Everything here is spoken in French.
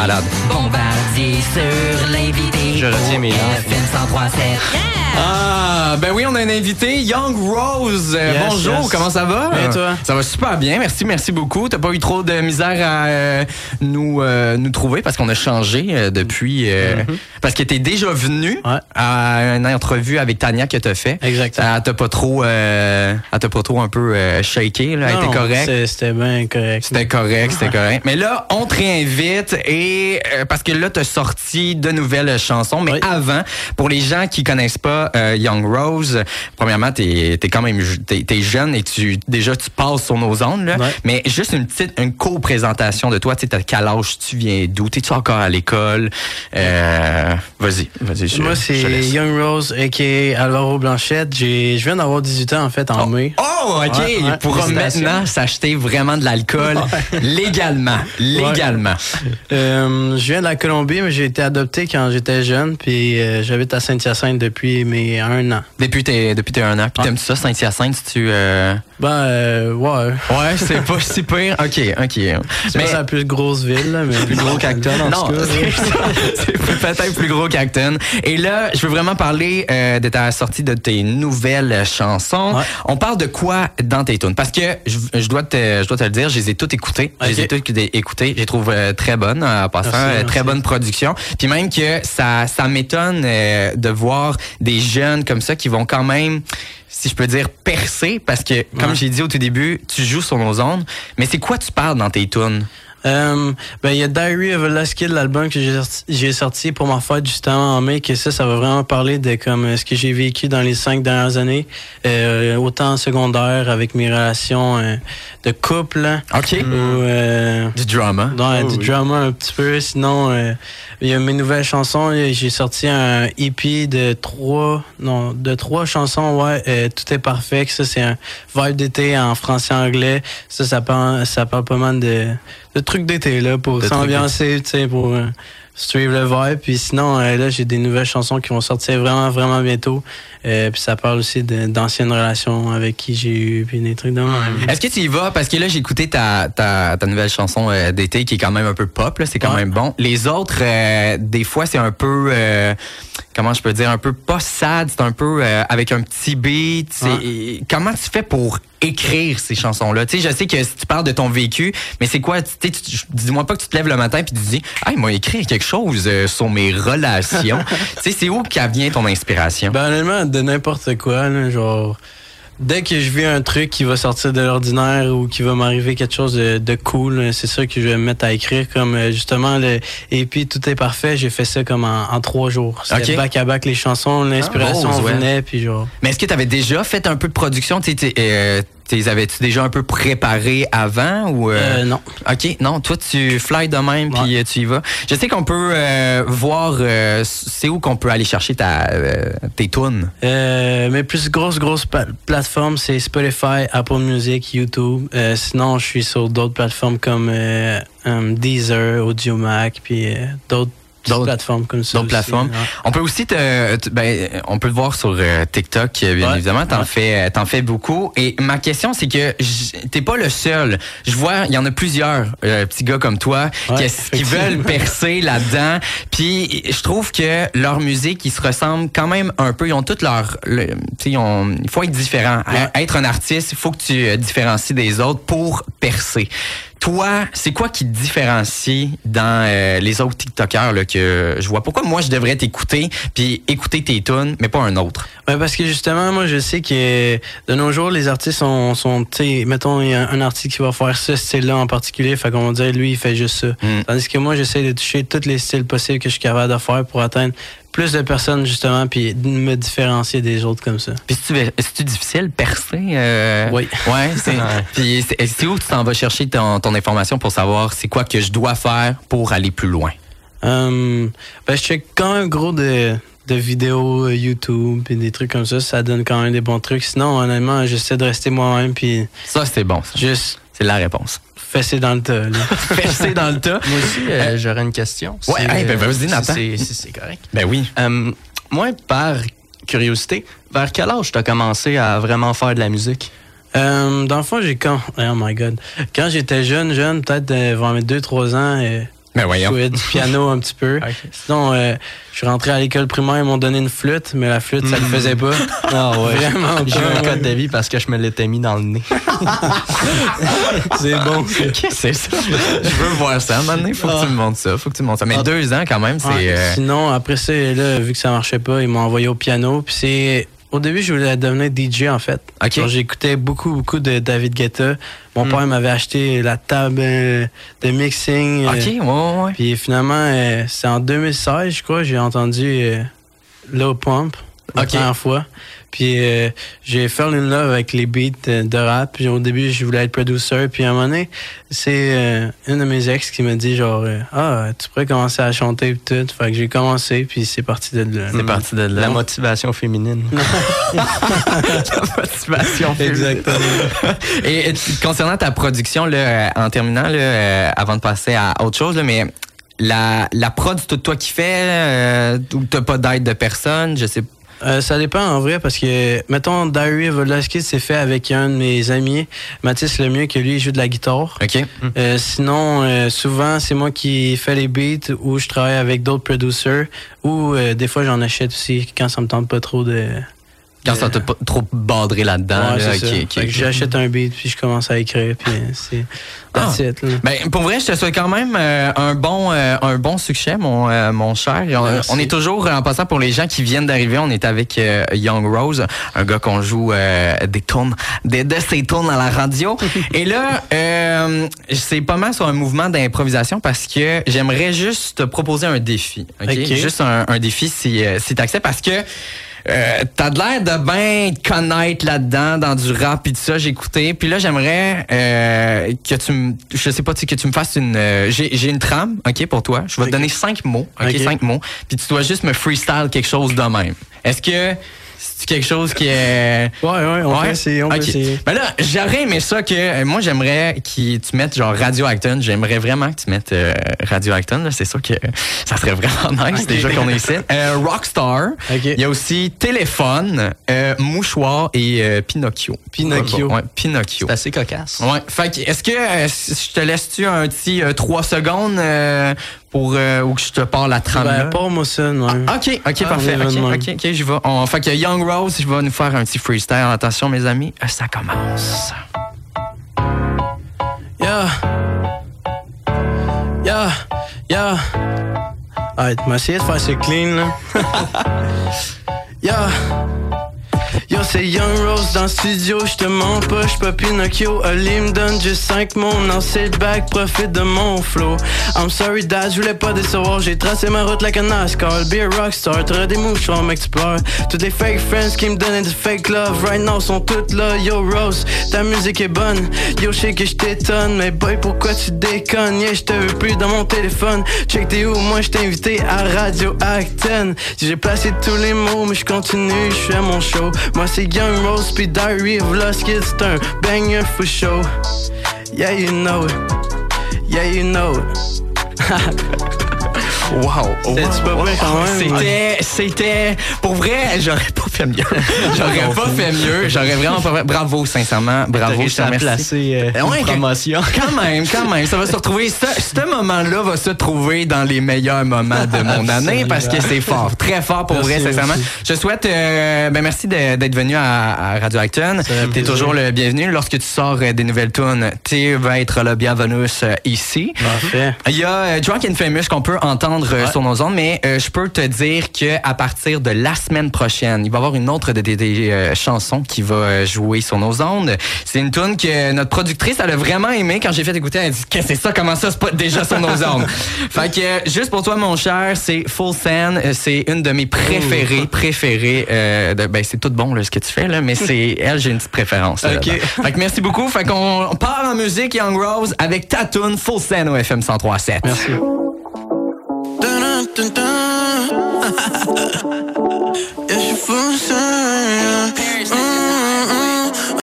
malade. Bombardier sur l'invité. Je retiens mes FM 103.7. Ah, ben oui, on a un invité, Young Rose. Euh, Yes, bonjour, yes. comment ça va? Bien, toi? Ça va super bien, merci, merci beaucoup. T'as pas eu trop de misère à euh, nous, euh, nous trouver parce qu'on a changé euh, depuis. euh, Parce que t'es déjà venu Mm-hmm. Ouais. à une entrevue avec Tania que t'as fait. Exactement. Elle t'a pas trop, euh, elle t'a pas trop un peu euh, shaké, là. Elle était correcte. C'était bien correct. C'était correct, c'était correct. Mais là, on te réinvite et euh, parce que là, tu as sorti de nouvelles chansons. Mais Oui. avant, pour les gens qui connaissent pas euh, Young Rose, premièrement, t'es es quand même t'es es jeune et tu déjà tu passes sur nos ondes. Là. Ouais. Mais juste une petite une co-présentation de toi. Tu sais, quel âge tu viens d'où? T'es-tu encore à l'école? Euh, vas-y, vas-y. Moi, c'est. Young Rose, a.k.a. Alvaro Blanchette. J'ai- Je viens d'avoir 18 ans, en fait, en mai. Oh, OK. Ouais, ouais. Il pourra maintenant s'acheter vraiment de l'alcool légalement. Légalement. Euh, je viens de la Colombie, mais j'ai été adopté quand j'étais jeune, puis j'habite à Saint-Hyacinthe depuis mes un an. Depuis tes, depuis tes un an. Puis Ouais. t'aimes-tu ça, Saint-Hyacinthe, si tu... euh, Ben, euh, ouais. Ouais, c'est pas si pire. OK, OK. C'est Mais- pas la plus grosse ville, là, mais plus gros qu'Acton, en non, tout cas. c'est peut-être plus gros qu'Acton. Et là, je veux vraiment parler euh, de ta sortie de tes nouvelles chansons. Ouais. On parle de quoi dans tes tunes? Parce que je, je dois te, je dois te le dire, je les ai toutes écoutées. Je les ai toutes écoutées. Je les trouve très bonnes en passant. Merci, merci. Très bonne production. Puis même que ça, ça m'étonne de voir des jeunes comme ça qui vont quand même si je peux dire percer parce que comme Ouais. j'ai dit au tout début, tu joues sur nos ondes, mais c'est quoi tu parles dans tes tunes? Euh, ben, il y a Diary of a Last Kid, l'album que j'ai sorti, j'ai sorti pour ma fête justement en mai, que ça, ça va vraiment parler de comme euh, ce que j'ai vécu dans les cinq dernières années, euh, autant en secondaire avec mes relations euh, de couple, OK. ou euh, Du drama. Ouais, Oh, du oui. drama un petit peu. Sinon, euh, il y a mes nouvelles chansons. J'ai sorti un EP de trois, non, de trois chansons. Ouais, euh, tout est parfait. Ça, c'est un vibe d'été en français anglais. Ça, ça parle, ça parle pas mal de, de trucs d'été là pour s'ambiancer, tu sais, pour euh, suivre le vibe. Puis sinon, euh, là, j'ai des nouvelles chansons qui vont sortir vraiment, vraiment bientôt. Euh, puis ça parle aussi d'anciennes relations avec qui j'ai eu, puis des trucs même. Est-ce que tu y vas? Parce que là, j'ai écouté ta, ta, ta nouvelle chanson euh, d'été qui est quand même un peu pop, là, c'est quand Ouais. même bon. Les autres, euh, des fois, c'est un peu, euh, comment je peux dire, un peu pas sad, c'est un peu euh, avec un petit beat. c'est- Comment tu fais pour écrire ces chansons-là? Tu sais, je sais que si tu parles de ton vécu, mais c'est quoi? Tu sais, dis-moi pas que tu te lèves le matin puis tu dis, ah, il m'a écrit quelque chose euh, sur mes relations. tu sais, c'est où qu'elle vient ton inspiration? Ben honnêtement, de n'importe quoi, là, genre dès que je vis un truc qui va sortir de l'ordinaire ou qui va m'arriver quelque chose de, de cool, c'est ça que je vais me mettre à écrire. Comme euh, justement le et puis tout est parfait, j'ai fait ça comme en, en trois jours. C'était Ok. back à back les chansons, l'inspiration Ah, ouais. venait puis genre. Mais est-ce que tu avais déjà fait un peu de production? Tu sais, t'es, avais-tu déjà un peu préparé avant ou euh, Euh, non. OK, non, toi tu fly de même puis Ouais. euh, tu y vas. Je sais qu'on peut euh, voir c'est où qu'on peut aller chercher ta tes tunes? Mes plus grosses grosses plateformes c'est Spotify, Apple Music, YouTube. Sinon, je suis sur d'autres plateformes comme um, Deezer, Audiomack, puis d'autres D'autres- plateformes comme ça. D'autres plateformes. ouais. On peut aussi te, te- ben, on peut te voir sur euh, TikTok, euh, bien Ouais. évidemment. T'en Ouais. fais, euh, t'en fais beaucoup. Et ma question, c'est que t'es pas le seul. Je vois, il y en a plusieurs euh, petits gars comme toi qui, qui veulent percer là-dedans. Puis je trouve que leur musique, ils se ressemblent quand même un peu. Ils ont toutes leur, le- tu sais, ils ont- il faut être différent. Être un artiste, il faut que tu euh, différencies des autres pour percer. Toi, c'est quoi qui te différencie dans euh, les autres TikTokers là, que je vois? Pourquoi moi, je devrais t'écouter puis écouter tes tunes, mais pas un autre? Ouais, parce que justement, moi, je sais que de nos jours, les artistes sont, sont tu sais, mettons, il y a un artiste qui va faire ce style-là en particulier, fait qu'on va dire, lui, il fait juste ça. Mm. Tandis que moi, j'essaie de toucher tous les styles possibles que je suis capable de faire pour atteindre plus de personnes, justement, puis de me différencier des autres comme ça. Puis c'est-tu difficile, percer? euh? Oui. Ouais, c'est. Puis c'est c'est où tu t'en vas chercher ton, ton information pour savoir c'est quoi que je dois faire pour aller plus loin? Hum, ben, je check quand même gros de, de vidéos euh, YouTube puis des trucs comme ça. Ça donne quand même des bons trucs. Sinon, honnêtement, j'essaie de rester moi-même puis Ça, c'est bon. ça. juste C'est la réponse. Fesser dans le tas. là. Percer dans le tas. Moi aussi, euh, j'aurais une question. Ouais, hey, ben, euh, vas-y, si Nathan. c'est- Si c'est correct. Ben oui. Euh, moi, par curiosité, vers quel âge t'as commencé à vraiment faire de la musique? Euh, dans le fond, j'ai quand. Oh my god. Quand j'étais jeune, jeune, peut-être euh, vers mes 2-3 ans, euh, Ben voyons. Je jouais du piano un petit peu. Sinon, euh, je suis rentré à l'école primaire, ils m'ont donné une flûte, mais la flûte, ça le faisait pas. Ah ouais. Vraiment J'ai eu un pas. code de vie parce que je me l'étais mis dans le nez. C'est bon. C'est ça? Je veux voir ça. Maintenant, faut que tu me montres ça. Faut que tu me montres ça. Mais Ah. deux ans, quand même, c'est. Ouais. euh, Sinon, après ça, là, vu que ça marchait pas, ils m'ont envoyé au piano. Puis c'est. Au début, je voulais devenir DJ en fait. Ok. Alors, J'écoutais beaucoup, beaucoup de David Guetta. Mon Hmm. père m'avait acheté la table euh, de mixing. euh, OK, ouais, ouais, ouais. Puis finalement, euh, c'est en 2016, je crois, j'ai entendu euh, Low Pump la première fois. Puis euh, j'ai fall in love avec les beats euh, de rap. Puis au début, je voulais être producer. Puis à un moment donné, c'est euh, une de mes ex qui m'a dit genre euh, Ah, tu pourrais commencer à chanter et tout. Fait que j'ai commencé, puis c'est parti de là. C'est parti de là. La motivation féminine. La motivation. Exactement. Et, et concernant ta production, là, euh, en terminant, là, euh, avant de passer à autre chose, là, mais la, la prod, c'est tout toi qui fais euh, ou t'as pas d'aide de personne, je sais Euh, ça dépend en vrai parce que, mettons, Diary of Kid, c'est fait avec un de mes amis, Mathis Lemieux, que lui, il joue de la guitare. OK. Euh, sinon, euh, souvent, c'est moi qui fais les beats ou je travaille avec d'autres producers ou euh, des fois, j'en achète aussi quand ça me tente pas trop de. Quand ça t'a pas trop badré là-dedans. Ouais, là, j'achète un beat puis je commence à écrire puis c'est Ah. it. Ben, pour vrai, je te souhaite quand même euh, un bon euh, un bon succès, mon, euh, mon cher. On, est toujours, en passant pour les gens qui viennent d'arriver, on est avec Young Rose, un gars qu'on joue des tournes, des, de ses tournes à la radio. Et là, euh, c'est pas mal sur un mouvement d'improvisation parce que j'aimerais juste te proposer un défi. ok? Ok. Juste un, un défi si, si t'acceptes parce que euh, t'as de l'air de bien te connaître là-dedans, dans du rap et tout ça, j'ai écouté. Puis là, j'aimerais euh, que tu me, je sais pas, tu sais, que tu me fasses une, euh, j'ai j'ai une trame, ok, pour toi. Je vais te donner cinq mots, ok, Ok. cinq mots. Puis tu dois juste me freestyle quelque chose de même. Est-ce que c'est quelque chose qui est Ouais, ouais, on peut essayer, on peut Ok. essayer. Ben là, j'aurais aimé ça que. euh, moi, j'aimerais que tu mettes genre Radio Acton. J'aimerais vraiment que tu mettes euh, Radio Acton. là. C'est sûr que ça serait vraiment nice déjà qu'on est ici. Euh, Rockstar. Il y a aussi Téléphone, Mouchoir et Pinocchio. Pinocchio. Ouais, Pinocchio. C'est assez cocasse. Ouais. Fait que, est-ce que je te laisse-tu un petit 3 secondes pour ou que je te parle la trame? Ben, pas moi ça, ouais. OK, OK, Ah, parfait. OK. OK, OK, j'y vais. On, fait que Young Rose, je vais nous faire un petit freestyle. Attention, mes amis, ça commence. Yeah. Yeah. Yeah. Alright, on va essayer de faire ce clean, là. yeah. Yo, c'est Young Rose dans le studio, j'te mens pas, j'suis pas Pinocchio. Ali me donne juste 5 mots, non, c'est back, profite de mon flow. I'm sorry, dad, j'voulais pas décevoir, j'ai tracé ma route like a NASCAR. Be a rockstar, t'auras des tu pleures. Toutes les fake friends qui me donnaient du fake love, right now sont toutes là. Yo, Rose, ta musique est bonne. Yo, je sais que j't'étonne, mais boy, pourquoi tu déconnes? Yeah, j'te veux plus dans mon téléphone. Check t'es où, moi j't'ai invité à Radio Acton. J'ai placé tous les mots, mais je continue, je fais mon show. Moi c'est Young Rose, puis Diary of Lost Kids, c'est un banger for show. Yeah, you know it. Yeah, you know it. Wow. Même? C'était, c'était, pour vrai, j'aurais pas fait mieux. J'aurais pas fait mieux. J'aurais vraiment pas fait. Bravo, sincèrement. Bravo, je te remercie. euh, Eh ouais, promotion. Quand même, quand même. Ça va se retrouver. Ce, moment-là va se trouver dans les meilleurs moments de mon année parce que c'est fort. Très fort pour Merci, vrai, sincèrement. Je souhaite, euh, ben merci d'être venu à, à Radio Acton. T'es toujours le bienvenu. Lorsque tu sors euh, des nouvelles tunes, tu vas être le bienvenu euh, ici. Parfait. Il y a Drunk and Famous qu'on peut entendre euh, sur nos ondes, mais euh, je peux te dire que à partir de la semaine prochaine, il va y avoir une autre de tes des, euh, chansons qui va euh, jouer sur nos ondes. C'est une tune que notre productrice elle a vraiment aimé quand j'ai fait écouter. Elle a dit qu'est-ce que c'est ça? Comment ça c'est pas déjà sur nos ondes? Fait que euh, juste pour toi mon cher, c'est Full Sand. C'est une de mes préférées, préférées. euh, de- ben c'est tout bon là, ce que tu fais là, mais c'est elle j'ai une petite préférence. là, Ok. là-dedans. Fait que merci beaucoup. Fait qu'on on part en musique Young Rose avec ta tune Full Sand au FM 103.7. Merci. Esse foi um sonho